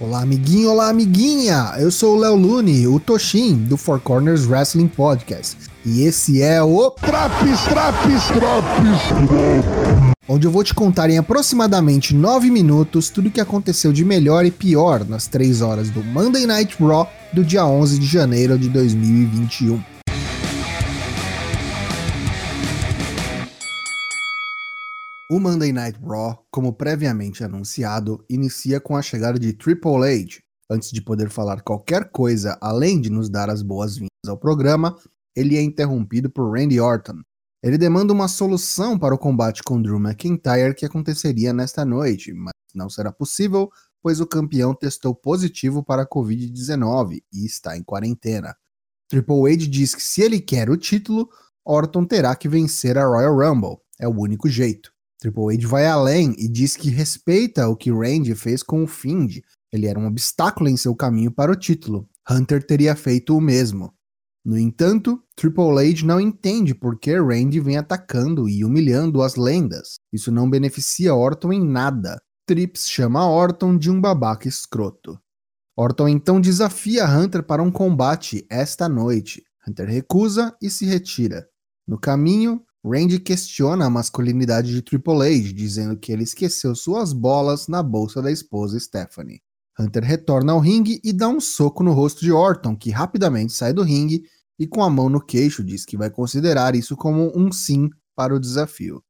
Olá, amiguinho, olá, amiguinha! Eu sou o Léo Lune, o Toshin, do Four Corners Wrestling Podcast. E esse é o Traps, Traps, Traps, onde eu vou te contar em aproximadamente 9 minutos tudo o que aconteceu de melhor e pior nas 3 horas do Monday Night Raw do dia 11 de janeiro de 2021. O Monday Night Raw, como previamente anunciado, inicia com a chegada de Triple H. Antes de poder falar qualquer coisa além de nos dar as boas-vindas ao programa, ele é interrompido por Randy Orton. Ele demanda uma solução para o combate com Drew McIntyre que aconteceria nesta noite, mas não será possível, pois o campeão testou positivo para a Covid-19 e está em quarentena. Triple H diz que se ele quer o título, Orton terá que vencer a Royal Rumble. É o único jeito. Triple H vai além e diz que respeita o que Randy fez com o Fiend. Ele era um obstáculo em seu caminho para o título. Hunter teria feito o mesmo. No entanto, Triple H não entende por que Randy vem atacando e humilhando as lendas. Isso não beneficia Orton em nada. Trips chama Orton de um babaca escroto. Orton então desafia Hunter para um combate esta noite. Hunter recusa e se retira. No caminho, Randy questiona a masculinidade de Triple H, dizendo que ele esqueceu suas bolas na bolsa da esposa Stephanie. Hunter retorna ao ringue e dá um soco no rosto de Orton, que rapidamente sai do ringue e com a mão no queixo diz que vai considerar isso como um sim para o desafio.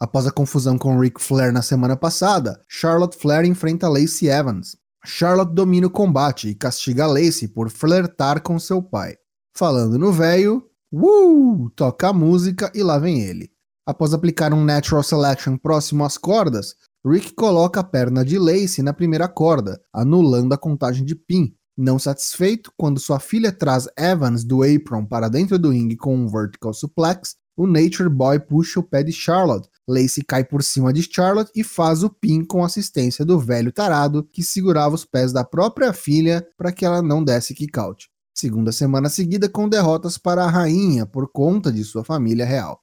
Após a confusão com Ric Flair na semana passada, Charlotte Flair enfrenta Lacey Evans. Charlotte domina o combate e castiga Lacey por flertar com seu pai. Falando no velho, Uh! Toca a música e lá vem ele. Após aplicar um Natural Selection próximo às cordas, Rick coloca a perna de Lacey na primeira corda, anulando a contagem de pin. Não satisfeito, quando sua filha traz Evans do apron para dentro do ringue com um vertical suplex, o Nature Boy puxa o pé de Charlotte. Lacey cai por cima de Charlotte e faz o pin com assistência do velho tarado que segurava os pés da própria filha para que ela não desse kick out segunda semana seguida com derrotas para a rainha por conta de sua família real.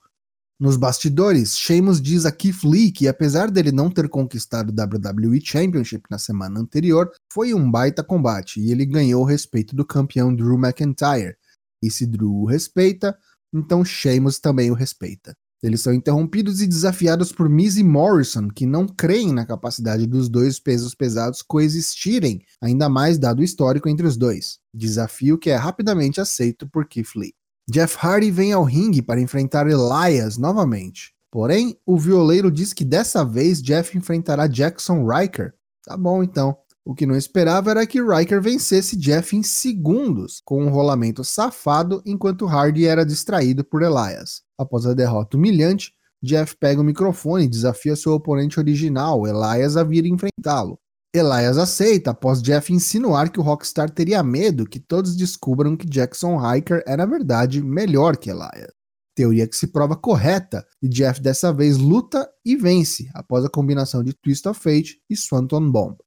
Nos bastidores, Sheamus diz a Keith Lee que apesar dele não ter conquistado o WWE Championship na semana anterior, foi um baita combate e ele ganhou o respeito do campeão Drew McIntyre. E se Drew o respeita, então Sheamus também o respeita. Eles são interrompidos e desafiados por Miz e Morrison, que não creem na capacidade dos dois pesos pesados coexistirem, ainda mais dado o histórico entre os dois. Desafio que é rapidamente aceito por Keith Lee. Jeff Hardy vem ao ringue para enfrentar Elias novamente. Porém, o violeiro diz que dessa vez Jeff enfrentará Jackson Riker. Tá bom então. O que não esperava era que Riker vencesse Jeff em segundos, com um rolamento safado enquanto Hardy era distraído por Elias. Após a derrota humilhante, Jeff pega o microfone e desafia seu oponente original, Elias, a vir enfrentá-lo. Elias aceita após Jeff insinuar que o Rockstar teria medo que todos descubram que Jackson Hiker é na verdade melhor que Elias. Teoria que se prova correta e Jeff dessa vez luta e vence após a combinação de Twist of Fate e Swanton Bomb.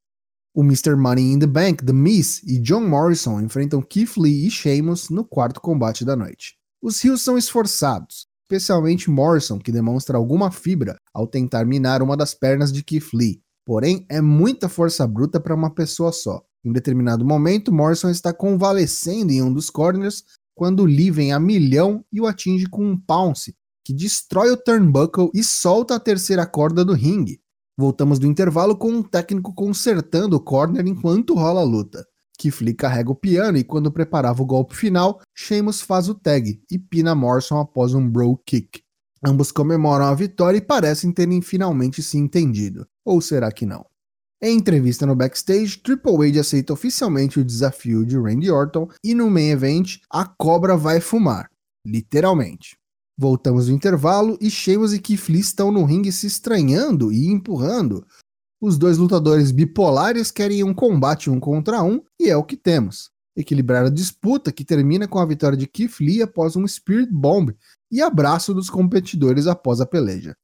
O Mr. Money in the Bank, The Miz e John Morrison enfrentam Keith Lee e Sheamus no quarto combate da noite. Os rios são esforçados, especialmente Morrison, que demonstra alguma fibra ao tentar minar uma das pernas de Keith Lee. Porém, é muita força bruta para uma pessoa só. Em determinado momento, Morrison está convalescendo em um dos corners quando Lee vem a milhão e o atinge com um pounce, que destrói o turnbuckle e solta a terceira corda do ringue. Voltamos do intervalo com um técnico consertando o corner enquanto rola a luta. Keith carrega o piano e quando preparava o golpe final, Sheamus faz o tag e pina Morrison após um bro kick. Ambos comemoram a vitória e parecem terem finalmente se entendido. Ou será que não? Em entrevista no backstage, Triple H aceita oficialmente o desafio de Randy Orton e no main event, a cobra vai fumar. Literalmente. Voltamos do intervalo e Sheamus e Keith estão no ringue se estranhando e empurrando. Os dois lutadores bipolares querem um combate um contra um e é o que temos. Equilibrar a disputa que termina com a vitória de Keith Lee após um Spirit Bomb e abraço dos competidores após a peleja.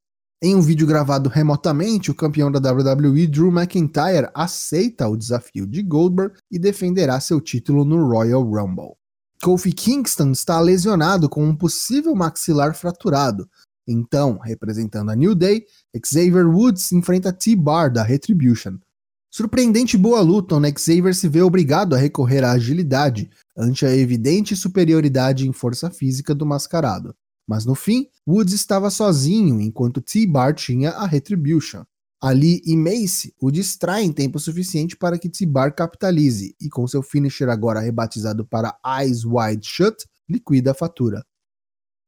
Em um vídeo gravado remotamente, o campeão da WWE, Drew McIntyre, aceita o desafio de Goldberg e defenderá seu título no Royal Rumble. Kofi Kingston está lesionado com um possível maxilar fraturado. Então, representando a New Day, Xavier Woods enfrenta T-Bar da Retribution. Surpreendente boa luta, onde Xavier se vê obrigado a recorrer à agilidade ante a evidente superioridade em força física do mascarado. Mas no fim, Woods estava sozinho enquanto T-Bar tinha a Retribution. Ali e Mace o distraem tempo suficiente para que T-Bar capitalize e, com seu finisher agora rebatizado para Eyes Wide Shut, liquida a fatura.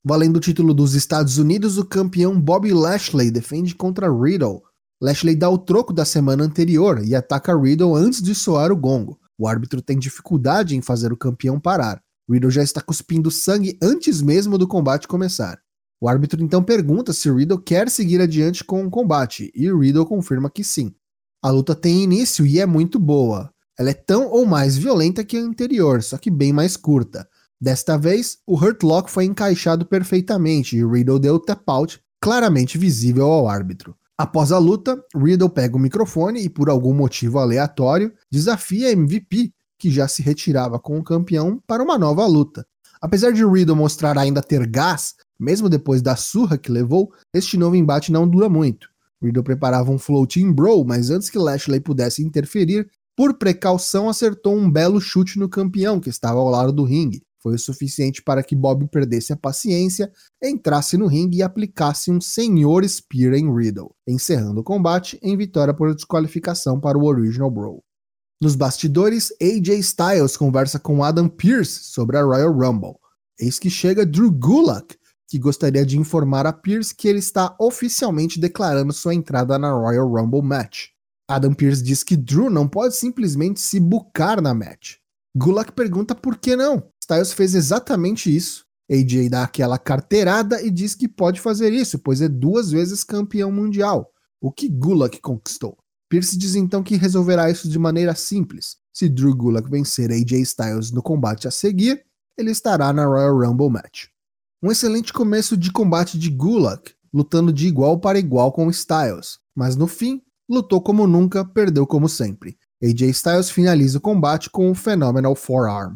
Valendo o título dos Estados Unidos, o campeão Bobby Lashley defende contra Riddle. Lashley dá o troco da semana anterior e ataca Riddle antes de soar o gongo. O árbitro tem dificuldade em fazer o campeão parar. Riddle já está cuspindo sangue antes mesmo do combate começar. O árbitro então pergunta se Riddle quer seguir adiante com o combate e Riddle confirma que sim. A luta tem início e é muito boa. Ela é tão ou mais violenta que a anterior, só que bem mais curta. Desta vez, o Hurt Lock foi encaixado perfeitamente e Riddle deu tap out, claramente visível ao árbitro. Após a luta, Riddle pega o microfone e, por algum motivo aleatório, desafia MVP, que já se retirava com o campeão, para uma nova luta. Apesar de Riddle mostrar ainda ter gás, mesmo depois da surra que levou, este novo embate não dura muito. Riddle preparava um floating bro, mas antes que Lashley pudesse interferir, por precaução acertou um belo chute no campeão que estava ao lado do ringue. Foi o suficiente para que Bob perdesse a paciência, entrasse no ringue e aplicasse um senhor Spear em Riddle, encerrando o combate em vitória por desqualificação para o Original Bro. Nos bastidores, AJ Styles conversa com Adam Pearce sobre a Royal Rumble. Eis que chega Drew Gulak, que gostaria de informar a Pearce que ele está oficialmente declarando sua entrada na Royal Rumble match. Adam Pearce diz que Drew não pode simplesmente se bucar na match. Gulak pergunta por que não. Styles fez exatamente isso. AJ dá aquela carteirada e diz que pode fazer isso, pois é duas vezes campeão mundial, o que Gulak conquistou. Pierce diz então que resolverá isso de maneira simples. Se Drew Gulak vencer AJ Styles no combate a seguir, ele estará na Royal Rumble Match. Um excelente começo de combate de Gulak, lutando de igual para igual com Styles, mas no fim, lutou como nunca, perdeu como sempre. AJ Styles finaliza o combate com o Phenomenal Forearm.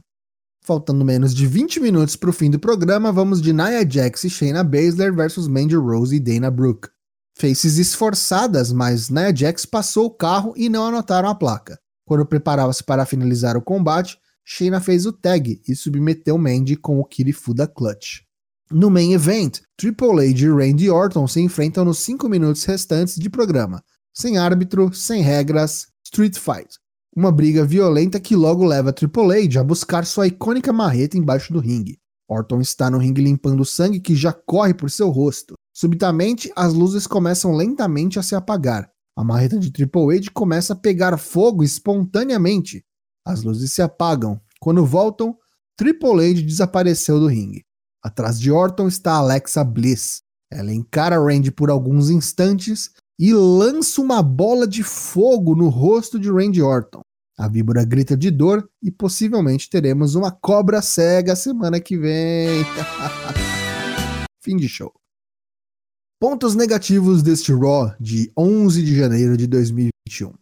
Faltando menos de 20 minutos para o fim do programa, vamos de Nia Jax e Shayna Baszler versus Mandy Rose e Dana Brooke. Faces esforçadas, mas Nia Jax passou o carro e não anotaram a placa. Quando preparava-se para finalizar o combate, Shayna fez o tag e submeteu Mandy com o Kirifuda Clutch. No main event, Triple H e Randy Orton se enfrentam nos 5 minutos restantes de programa, sem árbitro, sem regras, street fight. Uma briga violenta que logo leva Triple H a buscar sua icônica marreta embaixo do ringue. Orton está no ringue limpando o sangue que já corre por seu rosto. Subitamente, as luzes começam lentamente a se apagar. A marreta de Triple H começa a pegar fogo espontaneamente. As luzes se apagam. Quando voltam, Triple H desapareceu do ringue. Atrás de Orton está Alexa Bliss. Ela encara Randy por alguns instantes e lança uma bola de fogo no rosto de Randy Orton. A víbora grita de dor e possivelmente teremos uma cobra cega semana que vem. Fim de show. Pontos negativos deste Raw de 11 de janeiro de 2021.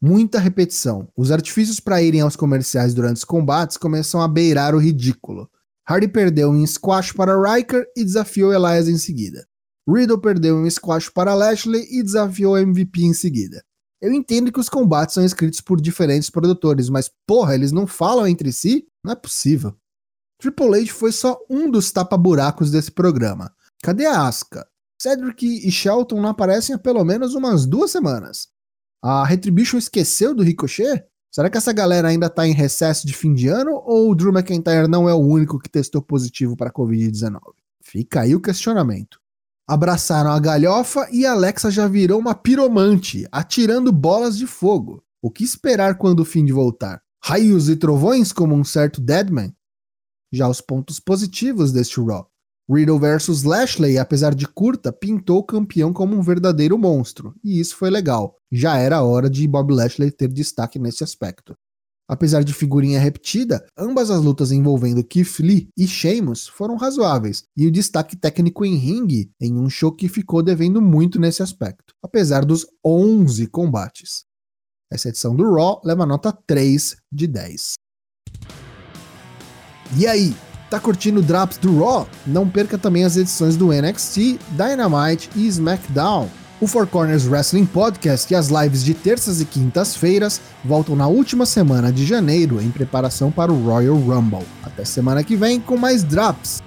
Muita repetição. Os artifícios para irem aos comerciais durante os combates começam a beirar o ridículo. Hardy perdeu em squash para Riker e desafiou Elias em seguida. Riddle perdeu um squash para Lashley e desafiou MVP em seguida. Eu entendo que os combates são escritos por diferentes produtores, mas porra, eles não falam entre si? Não é possível. Triple H foi só um dos tapa-buracos desse programa. Cadê a Asuka? Cedric e Shelton não aparecem há pelo menos umas duas semanas. A Retribution esqueceu do Ricochet? Será que essa galera ainda tá em recesso de fim de ano ou o Drew McIntyre não é o único que testou positivo para Covid-19? Fica aí o questionamento abraçaram a galhofa e Alexa já virou uma piromante, atirando bolas de fogo. O que esperar quando o fim de voltar? Raios e trovões como um certo Deadman? Já os pontos positivos deste Raw. Riddle vs Lashley, apesar de curta, pintou o campeão como um verdadeiro monstro, e isso foi legal. Já era hora de Bob Lashley ter destaque nesse aspecto. Apesar de figurinha repetida, ambas as lutas envolvendo Keith Lee e Sheamus foram razoáveis, e o destaque técnico em ringue em um show que ficou devendo muito nesse aspecto, apesar dos 11 combates. Essa edição do Raw leva nota 3 de 10. E aí, tá curtindo o Drops do Raw? Não perca também as edições do NXT, Dynamite e SmackDown O Four Corners Wrestling Podcast e as lives de terças e quintas-feiras voltam na última semana de janeiro em preparação para o Royal Rumble. Até semana que vem com mais drops.